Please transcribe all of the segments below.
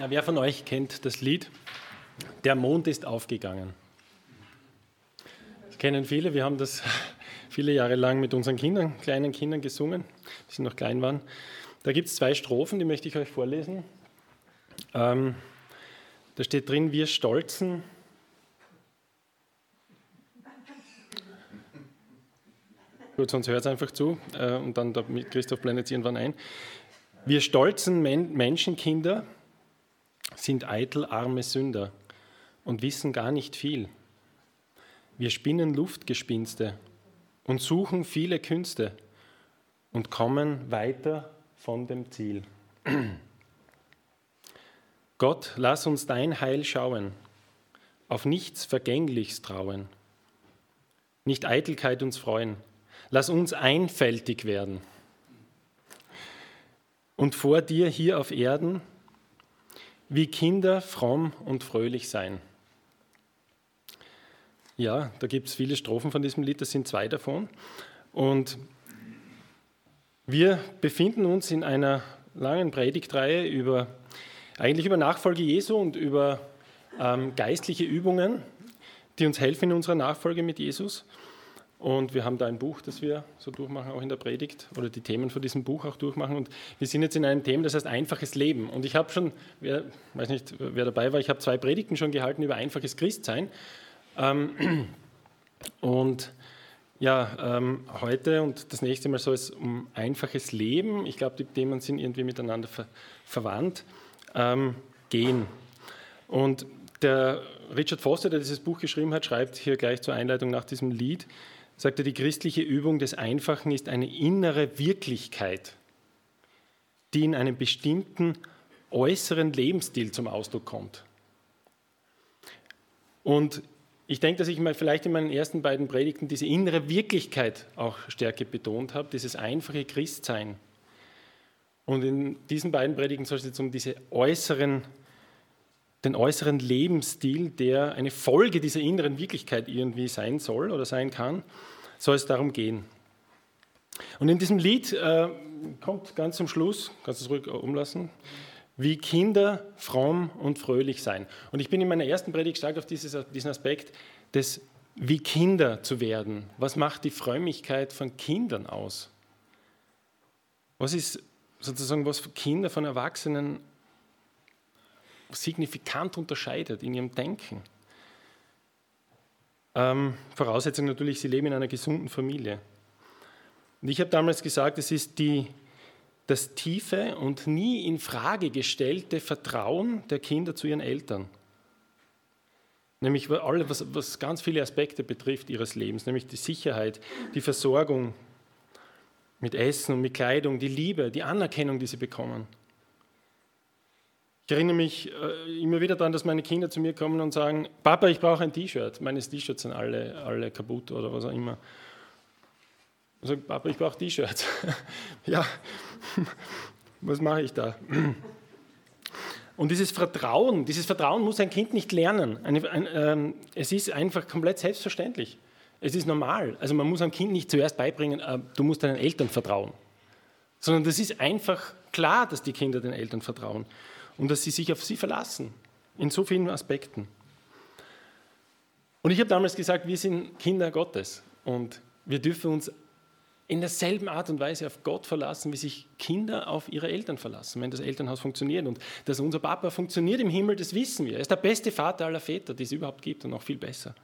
Ja, wer von euch kennt das Lied Der Mond ist aufgegangen? Das kennen viele. Wir haben das viele Jahre lang mit unseren Kindern, kleinen Kindern gesungen, die sie noch klein waren. Da gibt es zwei Strophen, die möchte ich euch vorlesen. Ähm, da steht drin, wir stolzen. Gut, sonst hört es einfach zu äh, und dann Christoph blendet es irgendwann ein. Wir stolzen Men Menschenkinder, sind eitel arme Sünder und wissen gar nicht viel. Wir spinnen Luftgespinste und suchen viele Künste und kommen weiter von dem Ziel. Gott, lass uns dein Heil schauen, auf nichts Vergängliches trauen, nicht Eitelkeit uns freuen, lass uns einfältig werden und vor dir hier auf Erden wie Kinder fromm und fröhlich sein. Ja, da gibt es viele Strophen von diesem Lied, das sind zwei davon. Und wir befinden uns in einer langen Predigtreihe über, eigentlich über Nachfolge Jesu und über ähm, geistliche Übungen, die uns helfen in unserer Nachfolge mit Jesus. Und wir haben da ein Buch, das wir so durchmachen, auch in der Predigt, oder die Themen von diesem Buch auch durchmachen. Und wir sind jetzt in einem Thema, das heißt einfaches Leben. Und ich habe schon, wer, weiß nicht, wer dabei war, ich habe zwei Predigten schon gehalten über einfaches Christsein. Ähm, und ja, ähm, heute und das nächste Mal soll es um einfaches Leben, ich glaube, die Themen sind irgendwie miteinander ver verwandt, ähm, gehen. Und der Richard Foster, der dieses Buch geschrieben hat, schreibt hier gleich zur Einleitung nach diesem Lied, sagt er, die christliche Übung des Einfachen ist eine innere Wirklichkeit, die in einem bestimmten äußeren Lebensstil zum Ausdruck kommt. Und ich denke, dass ich mal vielleicht in meinen ersten beiden Predigten diese innere Wirklichkeit auch stärker betont habe, dieses einfache Christsein. Und in diesen beiden Predigten soll es jetzt um diese äußeren, den äußeren Lebensstil, der eine Folge dieser inneren Wirklichkeit irgendwie sein soll oder sein kann, soll es darum gehen. Und in diesem Lied äh, kommt ganz zum Schluss, kannst du es ruhig umlassen, wie Kinder fromm und fröhlich sein. Und ich bin in meiner ersten Predigt stark auf dieses, diesen Aspekt des wie Kinder zu werden. Was macht die Frömmigkeit von Kindern aus? Was ist sozusagen, was Kinder von Erwachsenen signifikant unterscheidet in ihrem Denken? Ähm, Voraussetzung natürlich, sie leben in einer gesunden Familie. Und ich habe damals gesagt, es ist die, das tiefe und nie in Frage gestellte Vertrauen der Kinder zu ihren Eltern. Nämlich alle, was, was ganz viele Aspekte betrifft ihres Lebens, nämlich die Sicherheit, die Versorgung mit Essen und mit Kleidung, die Liebe, die Anerkennung, die sie bekommen. Ich erinnere mich äh, immer wieder daran, dass meine Kinder zu mir kommen und sagen, Papa, ich brauche ein T-Shirt. Meine T-Shirts sind alle, alle kaputt oder was auch immer. Und sage, Papa, ich brauche T-Shirts. ja, was mache ich da? Und dieses Vertrauen, dieses Vertrauen muss ein Kind nicht lernen. Eine, ein, ähm, es ist einfach komplett selbstverständlich. Es ist normal. Also man muss einem Kind nicht zuerst beibringen, äh, du musst deinen Eltern vertrauen. Sondern das ist einfach klar, dass die Kinder den Eltern vertrauen und dass sie sich auf sie verlassen, in so vielen Aspekten. Und ich habe damals gesagt, wir sind Kinder Gottes und wir dürfen uns in derselben Art und Weise auf Gott verlassen, wie sich Kinder auf ihre Eltern verlassen, wenn das Elternhaus funktioniert. Und dass unser Papa funktioniert im Himmel, das wissen wir. Er ist der beste Vater aller Väter, die es überhaupt gibt und noch viel besser.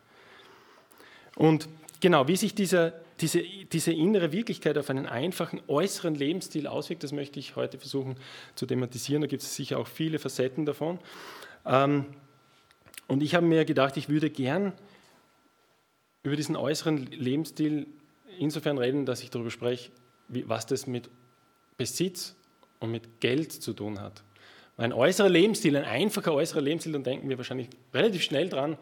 Und genau, wie sich dieser, diese, diese innere Wirklichkeit auf einen einfachen äußeren Lebensstil auswirkt, das möchte ich heute versuchen zu thematisieren. Da gibt es sicher auch viele Facetten davon. Ähm, und ich habe mir gedacht, ich würde gern über diesen äußeren Lebensstil insofern reden, dass ich darüber spreche, was das mit Besitz und mit Geld zu tun hat. Ein äußerer Lebensstil, ein einfacher äußerer Lebensstil, dann denken wir wahrscheinlich relativ schnell dran,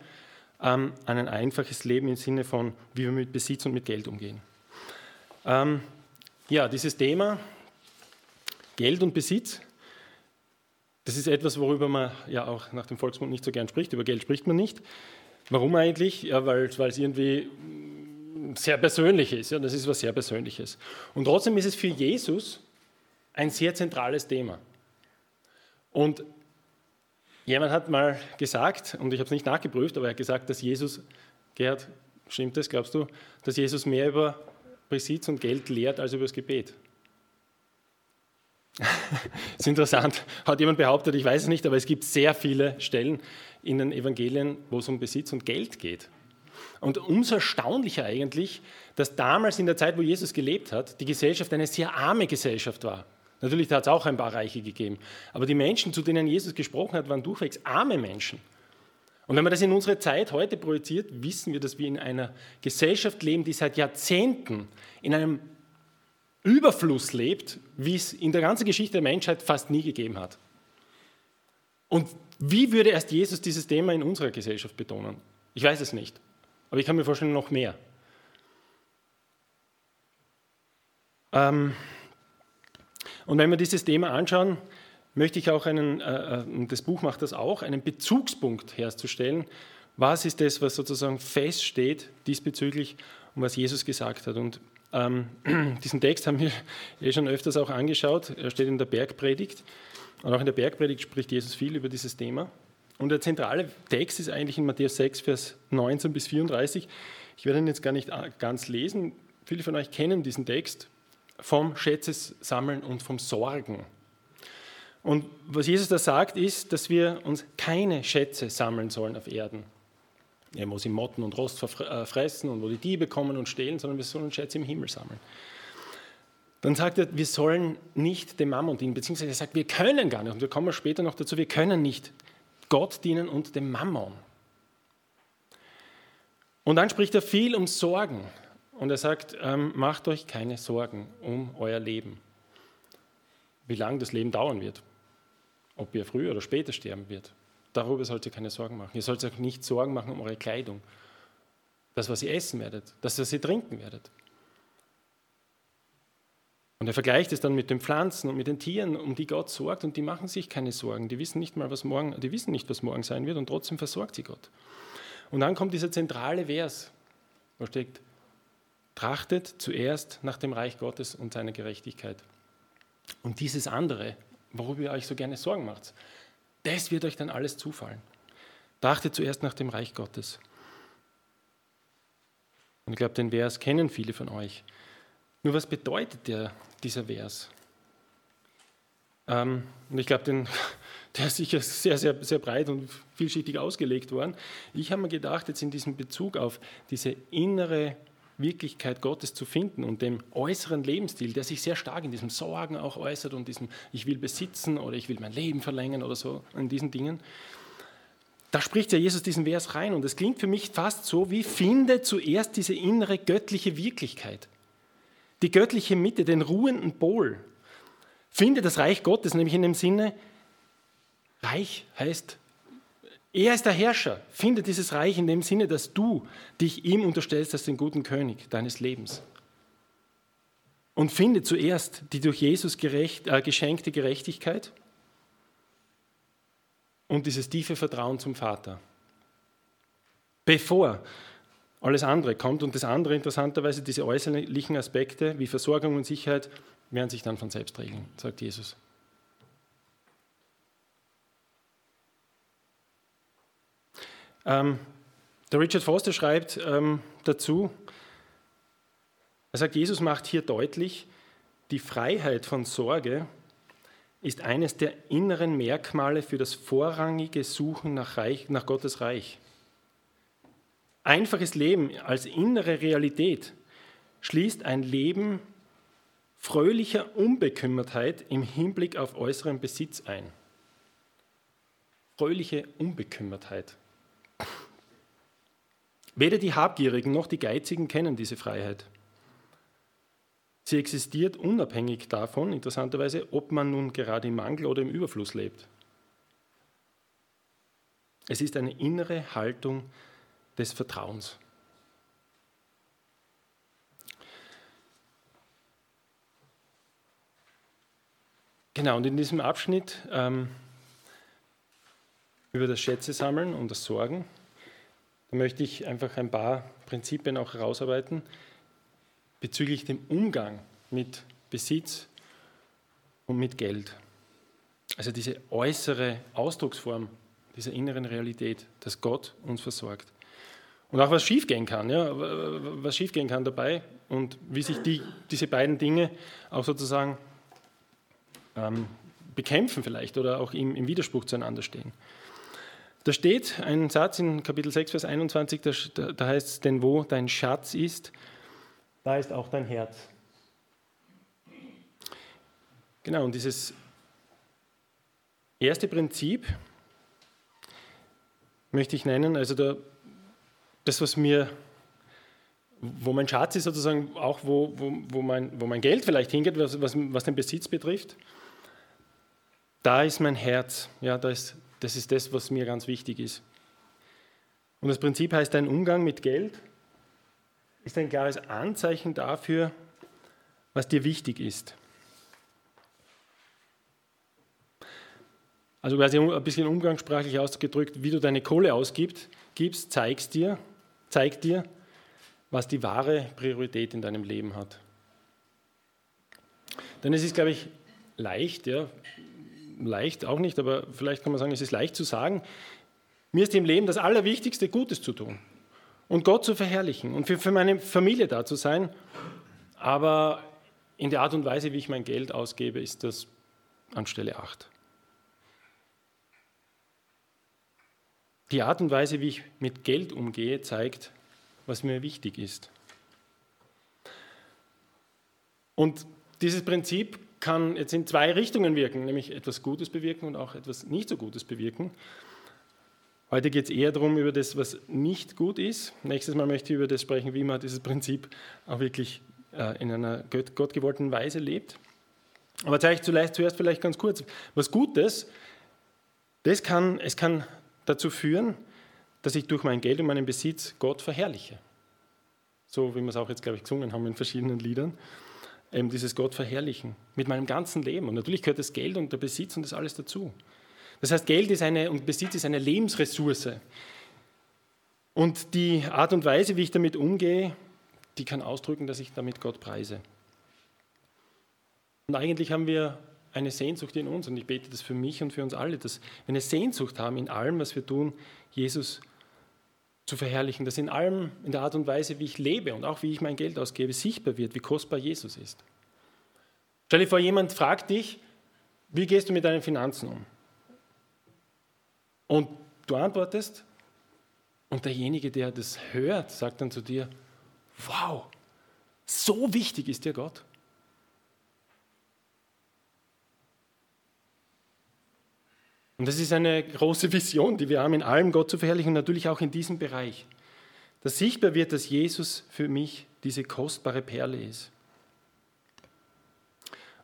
an ein einfaches Leben im Sinne von, wie wir mit Besitz und mit Geld umgehen. Ähm, ja, dieses Thema Geld und Besitz, das ist etwas, worüber man ja auch nach dem Volksmund nicht so gern spricht. Über Geld spricht man nicht. Warum eigentlich? Ja, weil, weil es irgendwie sehr persönlich ist. Ja, das ist was sehr Persönliches. Und trotzdem ist es für Jesus ein sehr zentrales Thema. Und Jemand hat mal gesagt, und ich habe es nicht nachgeprüft, aber er hat gesagt, dass Jesus, Gerhard, stimmt das, glaubst du, dass Jesus mehr über Besitz und Geld lehrt als über das Gebet? das ist interessant, hat jemand behauptet, ich weiß es nicht, aber es gibt sehr viele Stellen in den Evangelien, wo es um Besitz und Geld geht. Und umso erstaunlicher eigentlich, dass damals in der Zeit, wo Jesus gelebt hat, die Gesellschaft eine sehr arme Gesellschaft war. Natürlich hat es auch ein paar Reiche gegeben. Aber die Menschen, zu denen Jesus gesprochen hat, waren durchwegs arme Menschen. Und wenn man das in unsere Zeit heute projiziert, wissen wir, dass wir in einer Gesellschaft leben, die seit Jahrzehnten in einem Überfluss lebt, wie es in der ganzen Geschichte der Menschheit fast nie gegeben hat. Und wie würde erst Jesus dieses Thema in unserer Gesellschaft betonen? Ich weiß es nicht, aber ich kann mir vorstellen, noch mehr. Ähm, und wenn wir dieses Thema anschauen, möchte ich auch einen, äh, äh, das Buch macht das auch, einen Bezugspunkt herzustellen. Was ist das, was sozusagen feststeht diesbezüglich und was Jesus gesagt hat? Und ähm, diesen Text haben wir eh schon öfters auch angeschaut. Er steht in der Bergpredigt. Und auch in der Bergpredigt spricht Jesus viel über dieses Thema. Und der zentrale Text ist eigentlich in Matthäus 6, Vers 19 bis 34. Ich werde ihn jetzt gar nicht äh, ganz lesen. Viele von euch kennen diesen Text vom Schätzesammeln und vom Sorgen. Und was Jesus da sagt, ist, dass wir uns keine Schätze sammeln sollen auf Erden, wo sie Motten und Rost äh, fressen und wo die Diebe kommen und stehlen, sondern wir sollen Schätze im Himmel sammeln. Dann sagt er, wir sollen nicht dem Mammon dienen, beziehungsweise er sagt, wir können gar nicht, und wir kommen später noch dazu, wir können nicht Gott dienen und dem Mammon. Und dann spricht er viel um Sorgen. Und er sagt, ähm, macht euch keine Sorgen um euer Leben. Wie lange das Leben dauern wird. Ob ihr früher oder später sterben wird. Darüber sollt ihr keine Sorgen machen. Ihr sollt euch nicht Sorgen machen um eure Kleidung. Das, was ihr essen werdet. Das, was ihr trinken werdet. Und er vergleicht es dann mit den Pflanzen und mit den Tieren, um die Gott sorgt, und die machen sich keine Sorgen. Die wissen nicht mal, was morgen, die wissen nicht, was morgen sein wird, und trotzdem versorgt sie Gott. Und dann kommt dieser zentrale Vers, wo steht, Trachtet zuerst nach dem Reich Gottes und seiner Gerechtigkeit. Und dieses andere, worüber ihr euch so gerne Sorgen macht, das wird euch dann alles zufallen. Trachtet zuerst nach dem Reich Gottes. Und ich glaube, den Vers kennen viele von euch. Nur was bedeutet der, dieser Vers? Ähm, und ich glaube, der ist sicher sehr, sehr, sehr breit und vielschichtig ausgelegt worden. Ich habe mir gedacht, jetzt in diesem Bezug auf diese innere Wirklichkeit Gottes zu finden und dem äußeren Lebensstil, der sich sehr stark in diesem Sorgen auch äußert und diesem Ich will besitzen oder ich will mein Leben verlängern oder so, in diesen Dingen. Da spricht ja Jesus diesen Vers rein und es klingt für mich fast so wie finde zuerst diese innere göttliche Wirklichkeit, die göttliche Mitte, den ruhenden Pol. Finde das Reich Gottes, nämlich in dem Sinne, Reich heißt er ist der Herrscher. Finde dieses Reich in dem Sinne, dass du dich ihm unterstellst als den guten König deines Lebens. Und finde zuerst die durch Jesus gerecht, äh, geschenkte Gerechtigkeit und dieses tiefe Vertrauen zum Vater. Bevor alles andere kommt und das andere interessanterweise, diese äußerlichen Aspekte wie Versorgung und Sicherheit, werden sich dann von selbst regeln, sagt Jesus. Ähm, der Richard Foster schreibt ähm, dazu, er sagt, Jesus macht hier deutlich, die Freiheit von Sorge ist eines der inneren Merkmale für das vorrangige Suchen nach, Reich, nach Gottes Reich. Einfaches Leben als innere Realität schließt ein Leben fröhlicher Unbekümmertheit im Hinblick auf äußeren Besitz ein. Fröhliche Unbekümmertheit. Weder die Habgierigen noch die Geizigen kennen diese Freiheit. Sie existiert unabhängig davon, interessanterweise, ob man nun gerade im Mangel oder im Überfluss lebt. Es ist eine innere Haltung des Vertrauens. Genau, und in diesem Abschnitt ähm, über das Schätze sammeln und das Sorgen da möchte ich einfach ein paar Prinzipien auch herausarbeiten bezüglich dem Umgang mit Besitz und mit Geld. Also diese äußere Ausdrucksform dieser inneren Realität, dass Gott uns versorgt. Und auch was schiefgehen kann, ja, was schiefgehen kann dabei und wie sich die, diese beiden Dinge auch sozusagen ähm, bekämpfen vielleicht oder auch im, im Widerspruch zueinander stehen. Da steht ein Satz in Kapitel 6, Vers 21, da, da heißt es, denn wo dein Schatz ist, da ist auch dein Herz. Genau, und dieses erste Prinzip möchte ich nennen, also der, das, was mir, wo mein Schatz ist, sozusagen auch, wo, wo, wo, mein, wo mein Geld vielleicht hingeht, was, was, was den Besitz betrifft, da ist mein Herz. Ja, da ist, das ist das, was mir ganz wichtig ist. Und das Prinzip heißt, ein Umgang mit Geld ist ein klares Anzeichen dafür, was dir wichtig ist. Also quasi ein bisschen umgangssprachlich ausgedrückt, wie du deine Kohle ausgibst, gibst, zeigst dir, zeigt dir, was die wahre Priorität in deinem Leben hat. Denn es ist, glaube ich, leicht, ja, leicht auch nicht, aber vielleicht kann man sagen, es ist leicht zu sagen, mir ist im Leben das Allerwichtigste, Gutes zu tun und Gott zu verherrlichen und für, für meine Familie da zu sein. Aber in der Art und Weise, wie ich mein Geld ausgebe, ist das an Stelle 8. Die Art und Weise, wie ich mit Geld umgehe, zeigt, was mir wichtig ist. Und dieses Prinzip kann jetzt in zwei Richtungen wirken, nämlich etwas Gutes bewirken und auch etwas nicht so Gutes bewirken. Heute geht es eher darum, über das, was nicht gut ist. Nächstes Mal möchte ich über das sprechen, wie man dieses Prinzip auch wirklich äh, in einer gottgewollten Weise lebt. Aber zeige ich zuerst vielleicht ganz kurz. Was Gutes, das kann, es kann dazu führen, dass ich durch mein Geld und meinen Besitz Gott verherrliche. So wie wir es auch jetzt, glaube ich, gesungen haben in verschiedenen Liedern eben dieses Gott verherrlichen mit meinem ganzen Leben. Und natürlich gehört das Geld und der Besitz und das alles dazu. Das heißt, Geld ist eine, und Besitz ist eine Lebensressource. Und die Art und Weise, wie ich damit umgehe, die kann ausdrücken, dass ich damit Gott preise. Und eigentlich haben wir eine Sehnsucht in uns, und ich bete das für mich und für uns alle, dass wir eine Sehnsucht haben in allem, was wir tun, Jesus zu verherrlichen, dass in allem, in der Art und Weise, wie ich lebe und auch wie ich mein Geld ausgebe, sichtbar wird, wie kostbar Jesus ist. Stell dir vor, jemand fragt dich, wie gehst du mit deinen Finanzen um? Und du antwortest und derjenige, der das hört, sagt dann zu dir, wow, so wichtig ist dir Gott. Und das ist eine große Vision, die wir haben, in allem Gott zu verherrlichen und natürlich auch in diesem Bereich. Dass sichtbar wird, dass Jesus für mich diese kostbare Perle ist.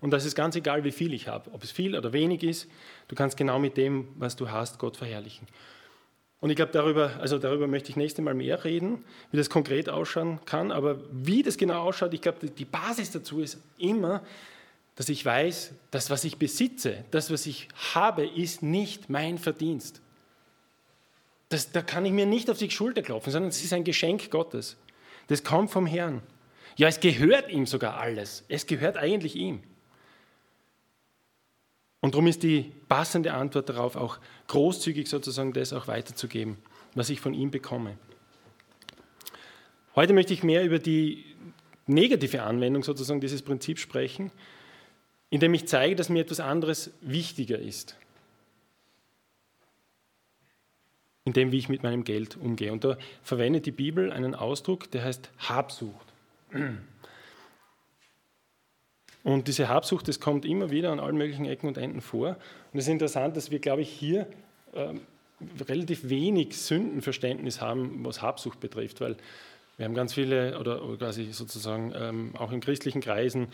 Und das ist ganz egal, wie viel ich habe, ob es viel oder wenig ist, du kannst genau mit dem, was du hast, Gott verherrlichen. Und ich glaube, darüber, also darüber möchte ich nächstes Mal mehr reden, wie das konkret ausschauen kann. Aber wie das genau ausschaut, ich glaube, die Basis dazu ist immer, dass ich weiß, das, was ich besitze, das, was ich habe, ist nicht mein Verdienst. Das, da kann ich mir nicht auf die Schulter klopfen, sondern es ist ein Geschenk Gottes. Das kommt vom Herrn. Ja, es gehört ihm sogar alles. Es gehört eigentlich ihm. Und darum ist die passende Antwort darauf auch großzügig sozusagen das auch weiterzugeben, was ich von ihm bekomme. Heute möchte ich mehr über die negative Anwendung sozusagen dieses Prinzips sprechen, indem ich zeige, dass mir etwas anderes wichtiger ist. In dem, wie ich mit meinem Geld umgehe. Und da verwendet die Bibel einen Ausdruck, der heißt Habsucht. Und diese Habsucht, das kommt immer wieder an allen möglichen Ecken und Enden vor. Und es ist interessant, dass wir, glaube ich, hier ähm, relativ wenig Sündenverständnis haben, was Habsucht betrifft, weil wir haben ganz viele, oder, quasi sozusagen ähm, auch in christlichen Kreisen,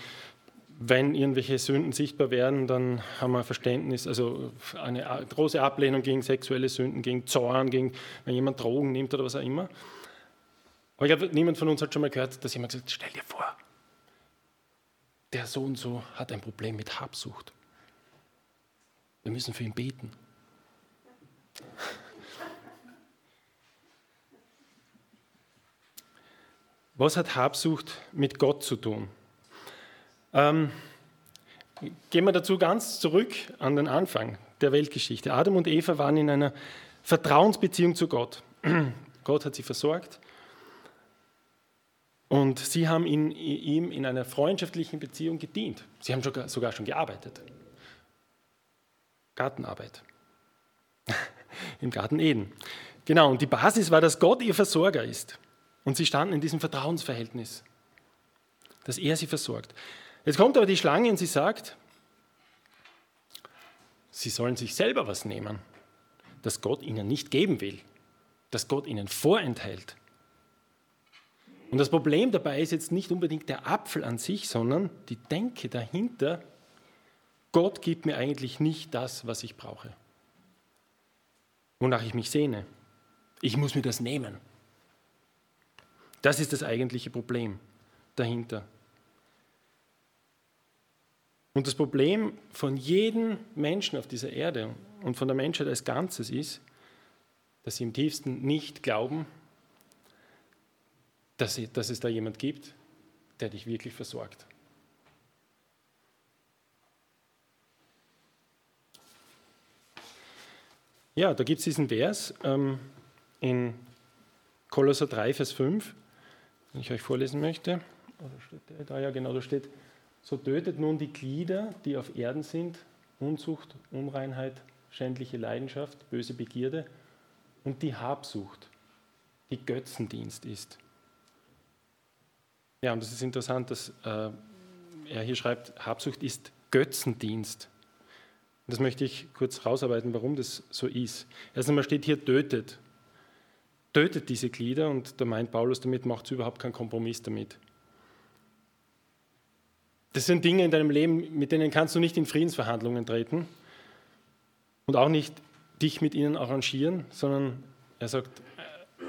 wenn irgendwelche Sünden sichtbar werden, dann haben wir Verständnis, also eine große Ablehnung gegen sexuelle Sünden, gegen Zorn, gegen wenn jemand Drogen nimmt oder was auch immer. Aber ich glaube, niemand von uns hat schon mal gehört, dass jemand sagt, stell dir vor, der so und so hat ein Problem mit Habsucht. Wir müssen für ihn beten. Was hat Habsucht mit Gott zu tun? Ähm, gehen wir dazu ganz zurück an den Anfang der Weltgeschichte. Adam und Eva waren in einer Vertrauensbeziehung zu Gott. Gott hat sie versorgt und sie haben in, ihm in einer freundschaftlichen Beziehung gedient. Sie haben sogar, sogar schon gearbeitet. Gartenarbeit. Im Garten Eden. Genau, und die Basis war, dass Gott ihr Versorger ist. Und sie standen in diesem Vertrauensverhältnis, dass er sie versorgt. Jetzt kommt aber die Schlange und sie sagt, sie sollen sich selber was nehmen, das Gott ihnen nicht geben will, das Gott ihnen vorenthält. Und das Problem dabei ist jetzt nicht unbedingt der Apfel an sich, sondern die Denke dahinter, Gott gibt mir eigentlich nicht das, was ich brauche, wonach ich mich sehne. Ich muss mir das nehmen. Das ist das eigentliche Problem dahinter. Und das Problem von jedem Menschen auf dieser Erde und von der Menschheit als Ganzes ist, dass sie im tiefsten nicht glauben, dass, dass es da jemand gibt, der dich wirklich versorgt. Ja, da gibt es diesen Vers ähm, in Kolosser 3, Vers 5, den ich euch vorlesen möchte. Da ja genau, da steht, so tötet nun die Glieder, die auf Erden sind, Unzucht, Unreinheit, schändliche Leidenschaft, böse Begierde und die Habsucht, die Götzendienst ist. Ja, und das ist interessant, dass äh, er hier schreibt, Habsucht ist Götzendienst. Das möchte ich kurz rausarbeiten, warum das so ist. Erst einmal steht hier tötet. Tötet diese Glieder und da meint Paulus damit, macht überhaupt keinen Kompromiss damit. Das sind Dinge in deinem Leben, mit denen kannst du nicht in Friedensverhandlungen treten und auch nicht dich mit ihnen arrangieren, sondern er sagt, äh,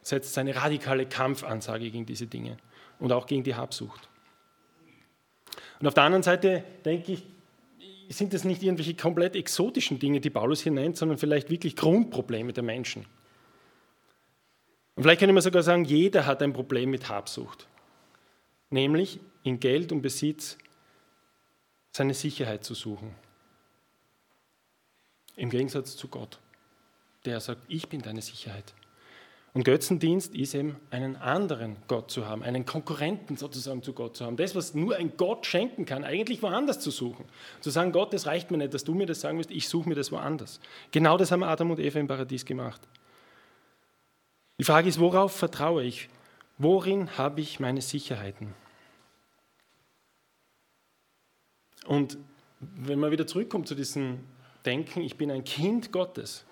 setzt seine radikale Kampfansage gegen diese Dinge und auch gegen die Habsucht. Und auf der anderen Seite denke ich, sind das nicht irgendwelche komplett exotischen Dinge, die Paulus hier nennt, sondern vielleicht wirklich Grundprobleme der Menschen. Und vielleicht könnte man sogar sagen, jeder hat ein Problem mit Habsucht, nämlich in Geld und Besitz seine Sicherheit zu suchen. Im Gegensatz zu Gott, der sagt, ich bin deine Sicherheit. Und Götzendienst ist eben einen anderen Gott zu haben, einen Konkurrenten sozusagen zu Gott zu haben. Das, was nur ein Gott schenken kann, eigentlich woanders zu suchen. Zu sagen, Gott, das reicht mir nicht, dass du mir das sagen musst, ich suche mir das woanders. Genau das haben Adam und Eva im Paradies gemacht. Die Frage ist, worauf vertraue ich? Worin habe ich meine Sicherheiten? Und wenn man wieder zurückkommt zu diesem Denken, ich bin ein Kind Gottes,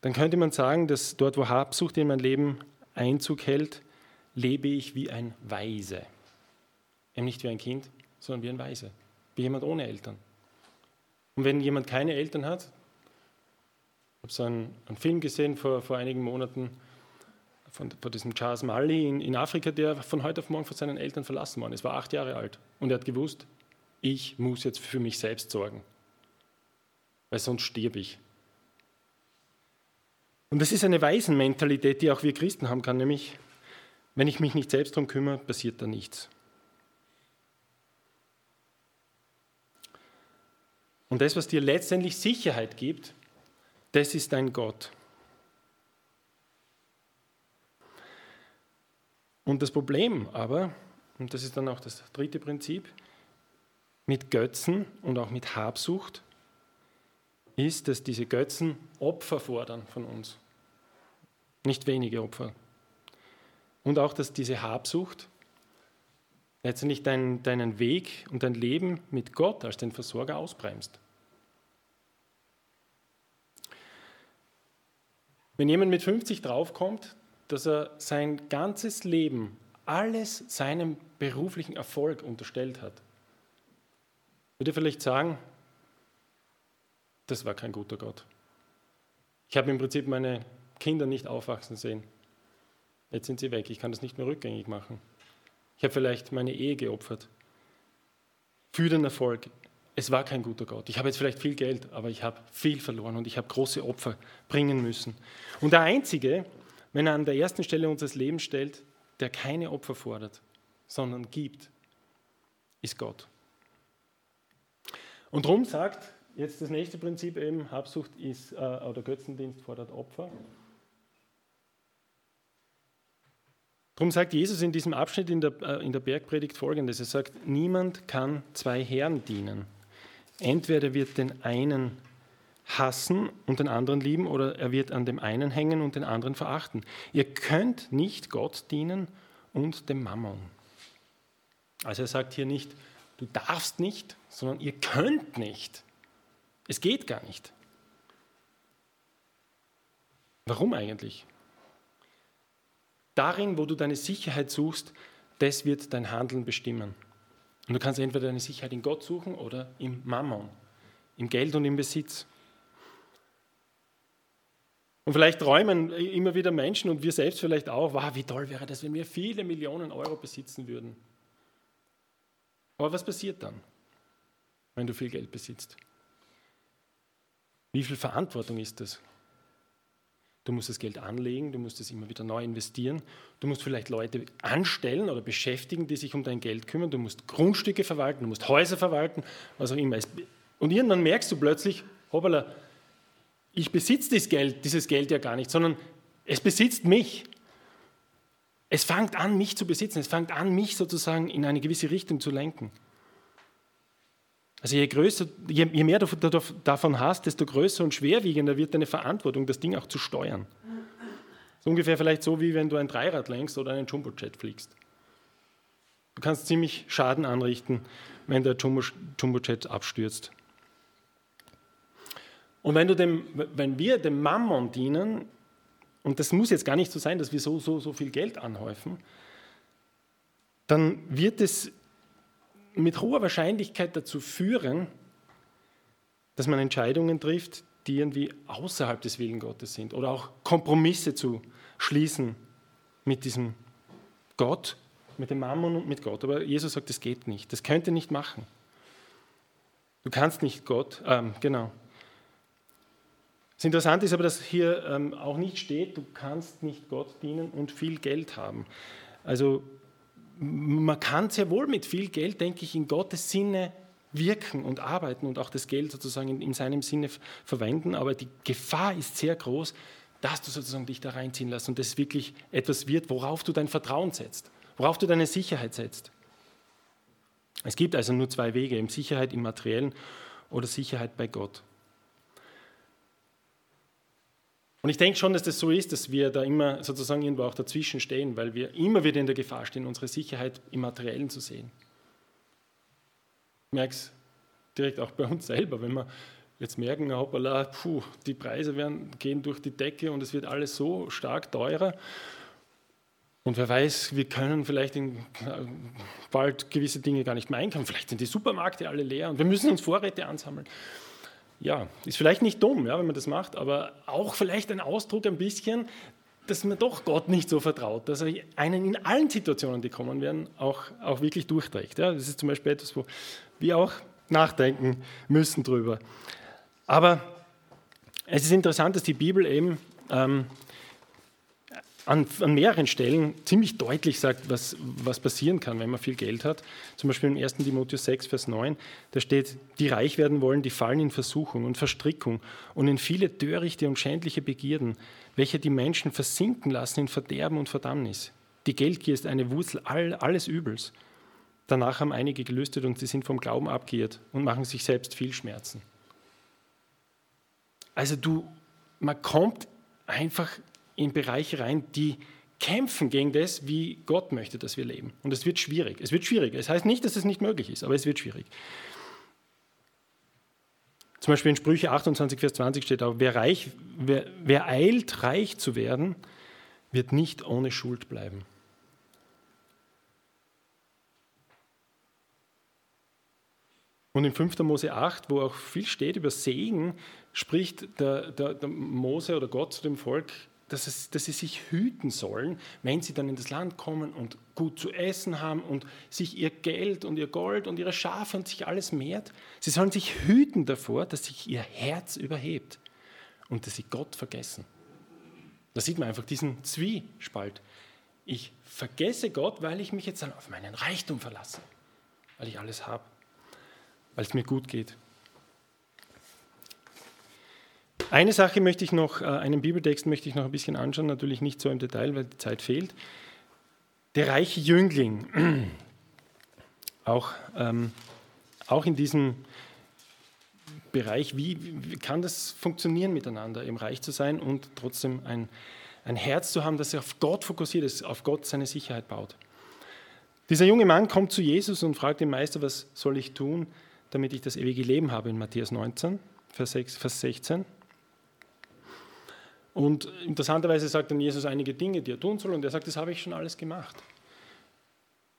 dann könnte man sagen, dass dort, wo Habsucht in mein Leben Einzug hält, lebe ich wie ein Weise. Eben nicht wie ein Kind, sondern wie ein Weise, wie jemand ohne Eltern. Und wenn jemand keine Eltern hat, ich habe so einen, einen, Film gesehen vor, vor einigen Monaten von, von diesem Charles Malley in, in Afrika, der von heute auf morgen von seinen Eltern verlassen worden ist. War acht Jahre alt und er hat gewusst, ich muss jetzt für mich selbst sorgen, weil sonst stirb ich. Und das ist eine Waisenmentalität, die auch wir Christen haben kann, nämlich, wenn ich mich nicht selbst darum kümmere, passiert da nichts. Und das, was dir letztendlich Sicherheit gibt, das ist dein Gott. Und das Problem aber, und das ist dann auch das dritte Prinzip, mit Götzen und auch mit Habsucht, ist, dass diese Götzen Opfer fordern von uns. Nicht wenige Opfer. Und auch, dass diese Habsucht letztendlich dein, deinen Weg und dein Leben mit Gott als den Versorger ausbremst. Wenn jemand mit 50 draufkommt, dass er sein ganzes Leben, alles seinem beruflichen Erfolg unterstellt hat, würde vielleicht sagen, das war kein guter Gott. Ich habe im Prinzip meine Kinder nicht aufwachsen sehen. Jetzt sind sie weg. Ich kann das nicht mehr rückgängig machen. Ich habe vielleicht meine Ehe geopfert. Für den Erfolg. Es war kein guter Gott. Ich habe jetzt vielleicht viel Geld, aber ich habe viel verloren und ich habe große Opfer bringen müssen. Und der Einzige, wenn er an der ersten Stelle unseres Lebens stellt, der keine Opfer fordert, sondern gibt, ist Gott. Und darum sagt jetzt das nächste Prinzip eben, Habsucht ist, äh, oder Götzendienst fordert Opfer. Darum sagt Jesus in diesem Abschnitt in der, äh, in der Bergpredigt folgendes: Er sagt, niemand kann zwei Herren dienen. Entweder wird den einen hassen und den anderen lieben oder er wird an dem einen hängen und den anderen verachten. Ihr könnt nicht Gott dienen und dem Mammon. Also er sagt hier nicht, du darfst nicht, sondern ihr könnt nicht. Es geht gar nicht. Warum eigentlich? Darin, wo du deine Sicherheit suchst, das wird dein Handeln bestimmen. Und du kannst entweder deine Sicherheit in Gott suchen oder im Mammon, im Geld und im Besitz. Und vielleicht träumen immer wieder Menschen und wir selbst vielleicht auch, wow, wie toll wäre das, wenn wir viele Millionen Euro besitzen würden. Aber was passiert dann, wenn du viel Geld besitzt? Wie viel Verantwortung ist das? Du musst das Geld anlegen, du musst es immer wieder neu investieren. Du musst vielleicht Leute anstellen oder beschäftigen, die sich um dein Geld kümmern. Du musst Grundstücke verwalten, du musst Häuser verwalten, was auch immer. Und irgendwann merkst du plötzlich, hoppala, ich besitze dieses Geld, dieses Geld ja gar nicht, sondern es besitzt mich. Es fängt an, mich zu besitzen. Es fängt an, mich sozusagen in eine gewisse Richtung zu lenken. Also je größer, je, je mehr du davon hast, desto größer und schwerwiegender wird deine Verantwortung, das Ding auch zu steuern. Das ist ungefähr vielleicht so, wie wenn du ein Dreirad lenkst oder einen Jumbojet fliegst. Du kannst ziemlich Schaden anrichten, wenn der Jumbo, Jumbojet abstürzt. Und wenn, du dem, wenn wir dem Mammon dienen, und das muss jetzt gar nicht so sein, dass wir so, so, so viel Geld anhäufen, dann wird es mit hoher Wahrscheinlichkeit dazu führen, dass man Entscheidungen trifft, die irgendwie außerhalb des Willen Gottes sind oder auch Kompromisse zu schließen mit diesem Gott, mit dem Mammon und mit Gott. Aber Jesus sagt, das geht nicht. Das könnt ihr nicht machen. Du kannst nicht Gott, ähm, genau. Das Interessante ist aber, dass hier ähm, auch nicht steht, du kannst nicht Gott dienen und viel Geld haben. Also man kann sehr wohl mit viel Geld, denke ich, in Gottes Sinne wirken und arbeiten und auch das Geld sozusagen in, in seinem Sinne verwenden, aber die Gefahr ist sehr groß, dass du sozusagen dich da reinziehen lässt und das wirklich etwas wird, worauf du dein Vertrauen setzt, worauf du deine Sicherheit setzt. Es gibt also nur zwei Wege, eben Sicherheit im Materiellen oder Sicherheit bei Gott. Und ich denke schon, dass das so ist, dass wir da immer sozusagen irgendwo auch dazwischen stehen, weil wir immer wieder in der Gefahr stehen, unsere Sicherheit im Materiellen zu sehen. Ich merke es direkt auch bei uns selber, wenn wir jetzt merken, hoppala, puh, die Preise werden, gehen durch die Decke und es wird alles so stark teurer. Und wer weiß, wir können vielleicht in, bald gewisse Dinge gar nicht mehr einkaufen. Vielleicht sind die Supermärkte alle leer und wir müssen uns Vorräte ansammeln ja, ist vielleicht nicht dumm, ja, wenn man das macht, aber auch vielleicht ein Ausdruck ein bisschen, dass man doch Gott nicht so vertraut, dass er einen in allen Situationen, die kommen werden, auch, auch wirklich durchträgt. Ja, das ist zum Beispiel etwas, wo wir auch nachdenken müssen drüber. Aber es ist interessant, dass die Bibel eben ähm, an, an, mehreren Stellen ziemlich deutlich sagt, was, was passieren kann, wenn man viel Geld hat. Zum Beispiel im 1. Timotheus 6, Vers 9, da steht, die reich werden wollen, die fallen in Versuchung und Verstrickung und in viele törichte und schändliche Begierden, welche die Menschen versinken lassen in Verderben und Verdammnis. Die Geldgier ist eine Wurzel all, alles Übels. Danach haben einige gelüstet und sie sind vom Glauben abgeirrt und machen sich selbst viel Schmerzen. Also du, man kommt einfach in Bereiche rein, die kämpfen gegen das, wie Gott möchte, dass wir leben. Und es wird schwierig. Es wird schwierig. Es heißt nicht, dass es nicht möglich ist, aber es wird schwierig. Zum Beispiel in Sprüche 28, Vers 20 steht auch, wer, reich, wer, wer eilt, reich zu werden, wird nicht ohne Schuld bleiben. Und in 5. Mose 8, wo auch viel steht über Segen, spricht der, der, der Mose oder Gott zu dem Volk, dass, es, dass sie sich hüten sollen, wenn sie dann in das Land kommen und gut zu essen haben und sich ihr Geld und ihr Gold und ihre Schafe und sich alles mehrt. Sie sollen sich hüten davor, dass sich ihr Herz überhebt und dass sie Gott vergessen. Da sieht man einfach diesen Zwiespalt. Ich vergesse Gott, weil ich mich jetzt dann auf meinen Reichtum verlasse, weil ich alles habe, weil es mir gut geht. Eine Sache möchte ich noch, äh, einen Bibeltext möchte ich noch ein bisschen anschauen, natürlich nicht so im Detail, weil die Zeit fehlt. Der reiche Jüngling, auch, ähm, auch in diesem Bereich, wie, wie, kann das funktionieren miteinander, eben reich zu sein und trotzdem ein, ein Herz zu haben, das auf Gott fokussiert ist, auf Gott seine Sicherheit baut. Dieser junge Mann kommt zu Jesus und fragt den Meister, was soll ich tun, damit ich das ewige Leben habe in Matthäus 19, Vers 16. Und interessanterweise sagt dann Jesus einige Dinge, die er tun soll, und er sagt, das habe ich schon alles gemacht.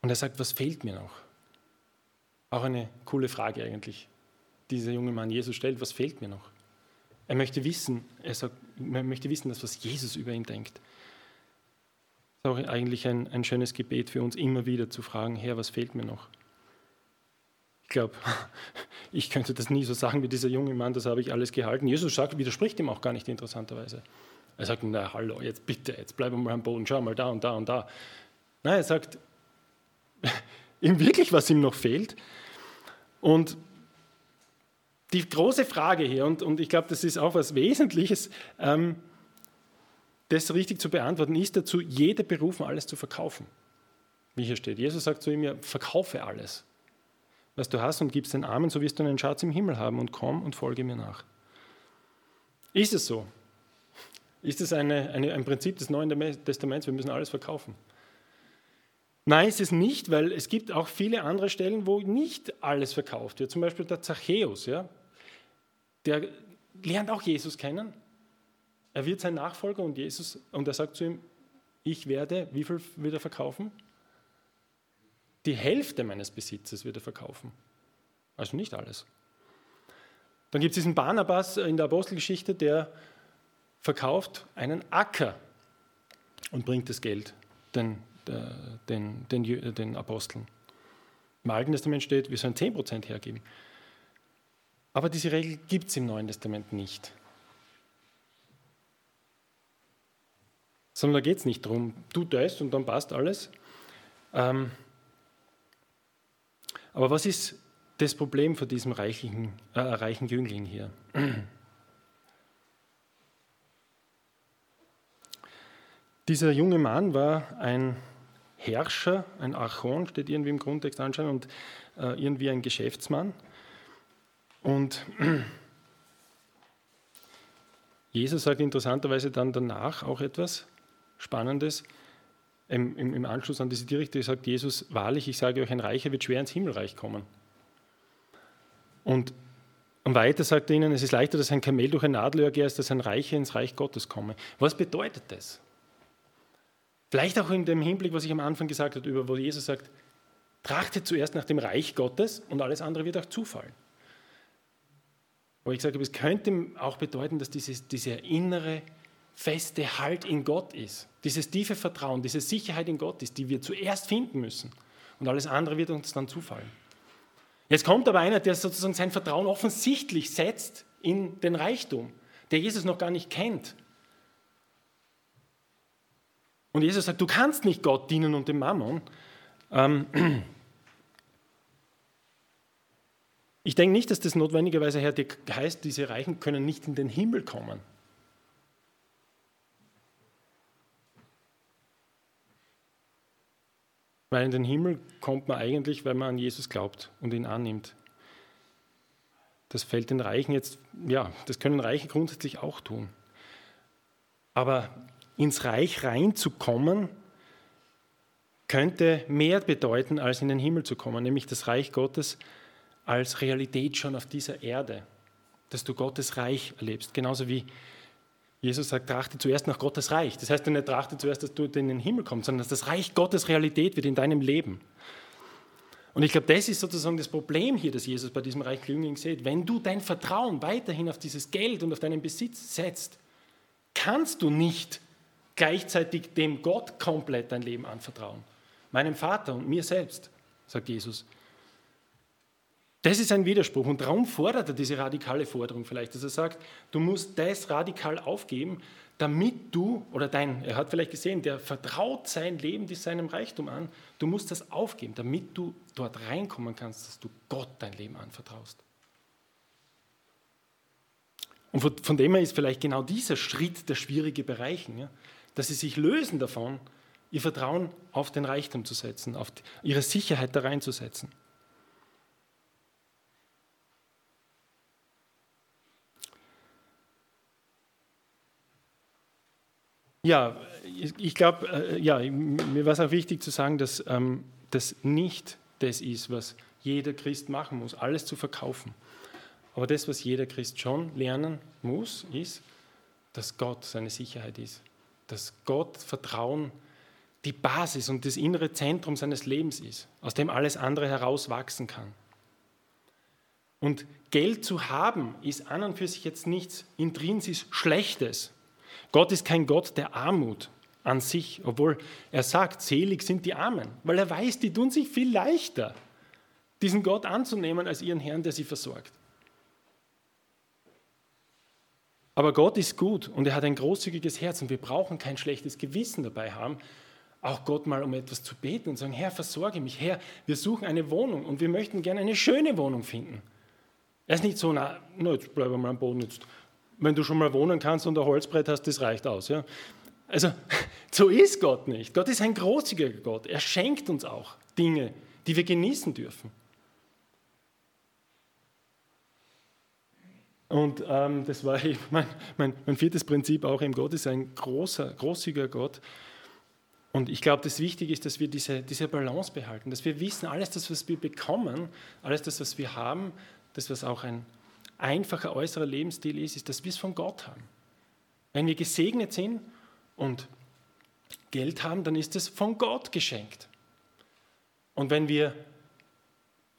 Und er sagt, was fehlt mir noch? Auch eine coole Frage eigentlich, die dieser junge Mann Jesus stellt, was fehlt mir noch? Er möchte wissen, er, sagt, er möchte wissen, dass was Jesus über ihn denkt. Das ist auch eigentlich ein, ein schönes Gebet für uns, immer wieder zu fragen, Herr, was fehlt mir noch? Ich glaube, ich könnte das nie so sagen wie dieser junge Mann, das habe ich alles gehalten. Jesus sagt, widerspricht ihm auch gar nicht interessanterweise. Er sagt, na hallo, jetzt bitte, jetzt bleib mal am Boden, schau mal da und da und da. Nein, er sagt ihm wirklich, was ihm noch fehlt. Und die große Frage hier, und, und ich glaube, das ist auch was Wesentliches, ähm, das richtig zu beantworten, ist dazu, jeder berufen, alles zu verkaufen. Wie hier steht. Jesus sagt zu ihm, ja, verkaufe alles was du hast und gibst den Armen, so wirst du einen Schatz im Himmel haben und komm und folge mir nach. Ist es so? Ist es eine, eine, ein Prinzip des Neuen Testaments, wir müssen alles verkaufen? Nein, ist es nicht, weil es gibt auch viele andere Stellen, wo nicht alles verkauft wird. Zum Beispiel der Zachäus, ja? der lernt auch Jesus kennen. Er wird sein Nachfolger und Jesus und er sagt zu ihm, ich werde, wie viel wird er verkaufen? Die Hälfte meines Besitzes wird er verkaufen. Also nicht alles. Dann gibt es diesen Barnabas in der Apostelgeschichte, der verkauft einen Acker und bringt das Geld den, den, den, den Aposteln. Im Alten Testament steht, wir sollen 10% hergeben. Aber diese Regel gibt es im Neuen Testament nicht. Sondern da geht es nicht darum, tu das und dann passt alles. Ähm, aber was ist das Problem von diesem reichen, äh, reichen Jüngling hier? Dieser junge Mann war ein Herrscher, ein Archon, steht irgendwie im Grundtext anscheinend, und äh, irgendwie ein Geschäftsmann. Und Jesus sagt interessanterweise dann danach auch etwas Spannendes im, im, Anschluss an diese Direkte sagt Jesus, wahrlich, ich sage euch, ein Reicher wird schwer ins Himmelreich kommen. Und, und weiter sagt er ihnen, es ist leichter, dass ein Kamel durch ein Nadelöhr geht, als dass ein Reicher ins Reich Gottes komme. Was bedeutet das? Vielleicht auch in dem Hinblick, was ich am Anfang gesagt habe, über wo Jesus sagt, trachtet zuerst nach dem Reich Gottes und alles andere wird auch zufallen. Aber ich gesagt habe, es könnte auch bedeuten, dass dieses, dieser innere feste Halt in Gott ist. Dieses tiefe Vertrauen, diese Sicherheit in Gott ist, die wir zuerst finden müssen. Und alles andere wird uns dann zufallen. Jetzt kommt aber einer, der sozusagen sein Vertrauen offensichtlich setzt in den Reichtum, der Jesus noch gar nicht kennt. Und Jesus sagt, du kannst nicht Gott dienen und dem Mammon. Ähm, ich denke nicht, dass das notwendigerweise heißt, diese Reichen können nicht in den Himmel kommen. Weil in den Himmel kommt man eigentlich, wenn man an Jesus glaubt und ihn annimmt. Das fällt den Reichen jetzt, ja, das können Reiche grundsätzlich auch tun. Aber ins Reich reinzukommen, könnte mehr bedeuten, als in den Himmel zu kommen, nämlich das Reich Gottes als Realität schon auf dieser Erde, dass du Gottes Reich erlebst, genauso wie Jesus sagt, trachte zuerst nach Gottes Reich. Das heißt nicht, trachte zuerst, dass du in den Himmel kommst, sondern dass das Reich Gottes Realität wird in deinem Leben. Und ich glaube, das ist sozusagen das Problem hier, das Jesus bei diesem reichen Jüngling sieht. Wenn du dein Vertrauen weiterhin auf dieses Geld und auf deinen Besitz setzt, kannst du nicht gleichzeitig dem Gott komplett dein Leben anvertrauen. Meinem Vater und mir selbst, sagt Jesus. Das ist ein Widerspruch und darum fordert er diese radikale Forderung vielleicht, dass er sagt, du musst das radikal aufgeben, damit du, oder dein, er hat vielleicht gesehen, der vertraut sein Leben seinem Reichtum an, du musst das aufgeben, damit du dort reinkommen kannst, dass du Gott dein Leben anvertraust. Und von, dem her ist vielleicht genau dieser Schritt der schwierige Bereich, ja? Dass sie sich lösen davon, ihr Vertrauen auf den Reichtum zu setzen, auf ihre Sicherheit da reinzusetzen. Ja, ich glaube, äh, ja, mir war es auch wichtig zu sagen, dass ähm, das nicht das ist, was jeder Christ machen muss, alles zu verkaufen. Aber das, was jeder Christ schon lernen muss, ist, dass Gott seine Sicherheit ist. Dass Gott Vertrauen die Basis und das innere Zentrum seines Lebens ist, aus dem alles andere herauswachsen kann. Und Geld zu haben, ist an und für sich jetzt nichts intrinsisch Schlechtes. Gott ist kein Gott der Armut an sich, obwohl er sagt, selig sind die Armen, weil er weiß, die tun sich viel leichter, diesen Gott anzunehmen als ihren Herrn, der sie versorgt. Aber Gott ist gut und er hat ein großzügiges Herz und wir brauchen kein schlechtes Gewissen dabei haben, auch Gott mal um etwas zu beten und sagen, Herr, versorge mich, Herr, wir suchen eine Wohnung und wir möchten gerne eine schöne Wohnung finden. Er ist nicht so, na, na jetzt bleiben wir mal am Boden, jetzt wenn du schon mal wohnen kannst und ein Holzbrett hast, das reicht aus. Ja? Also so ist Gott nicht. Gott ist ein großzügiger Gott. Er schenkt uns auch Dinge, die wir genießen dürfen. Und ähm, das war mein, mein, mein, viertes Prinzip auch im Gott ist ein großer, großzügiger Gott. Und ich glaube, das Wichtige ist, dass wir diese, diese Balance behalten, dass wir wissen, alles das, was wir bekommen, alles das, was wir haben, das, was auch ein einfacher äußerer Lebensstil ist, ist, dass wir es von Gott haben. Wenn wir gesegnet sind und Geld haben, dann ist es von Gott geschenkt. Und wenn wir,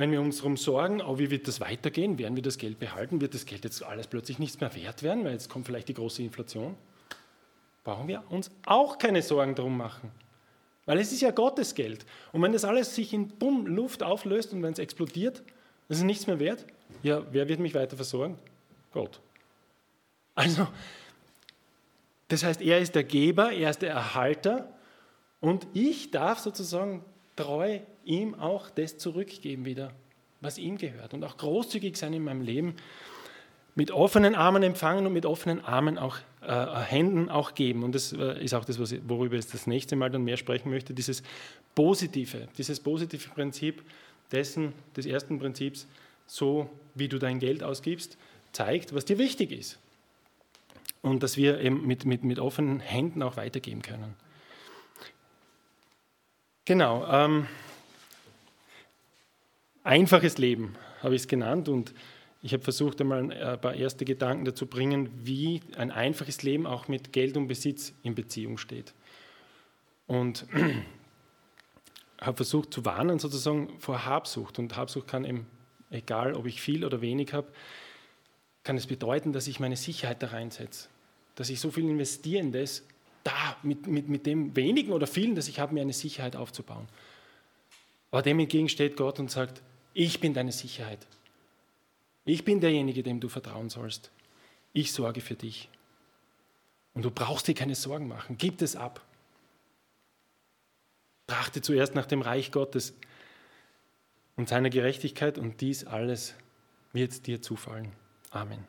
wenn wir uns darum sorgen, oh, wie wird das weitergehen, werden wir das Geld behalten, wird das Geld jetzt alles plötzlich nichts mehr wert werden, weil jetzt kommt vielleicht die große Inflation, brauchen wir uns auch keine Sorgen darum machen. Weil es ist ja Gottes Geld. Und wenn das alles sich in Bumm, Luft auflöst und wenn es explodiert, ist nichts mehr wert, ja, wer wird mich weiter versorgen? Gott. Also, das heißt, er ist der Geber, er ist der Erhalter und ich darf sozusagen treu ihm auch das zurückgeben wieder, was ihm gehört und auch großzügig sein in meinem Leben, mit offenen Armen empfangen und mit offenen Armen auch äh, Händen auch geben. Und das äh, ist auch das, worüber ich das nächste Mal dann mehr sprechen möchte, dieses positive, dieses positive Prinzip dessen, des ersten Prinzips, so wie du dein Geld ausgibst, zeigt, was dir wichtig ist. Und dass wir eben mit, mit, mit offenen Händen auch weitergeben können. Genau. Ähm, einfaches Leben habe ich es genannt und ich habe versucht, einmal ein paar erste Gedanken dazu bringen, wie ein einfaches Leben auch mit Geld und Besitz in Beziehung steht. Und habe versucht zu warnen sozusagen vor Habsucht. Und Habsucht kann eben egal ob ich viel oder wenig habe, kann es bedeuten, dass ich meine Sicherheit da reinsetze. Dass ich so viel investiere in das, da mit, mit, mit dem wenigen oder vielen, dass ich habe, mir eine Sicherheit aufzubauen. Aber dem entgegen steht Gott und sagt, ich bin deine Sicherheit. Ich bin derjenige, dem du vertrauen sollst. Ich sorge für dich. Und du brauchst dir keine Sorgen machen. Gib es ab. Trachte zuerst nach dem Reich Gottes und seiner Gerechtigkeit und dies alles wird dir zufallen. Amen.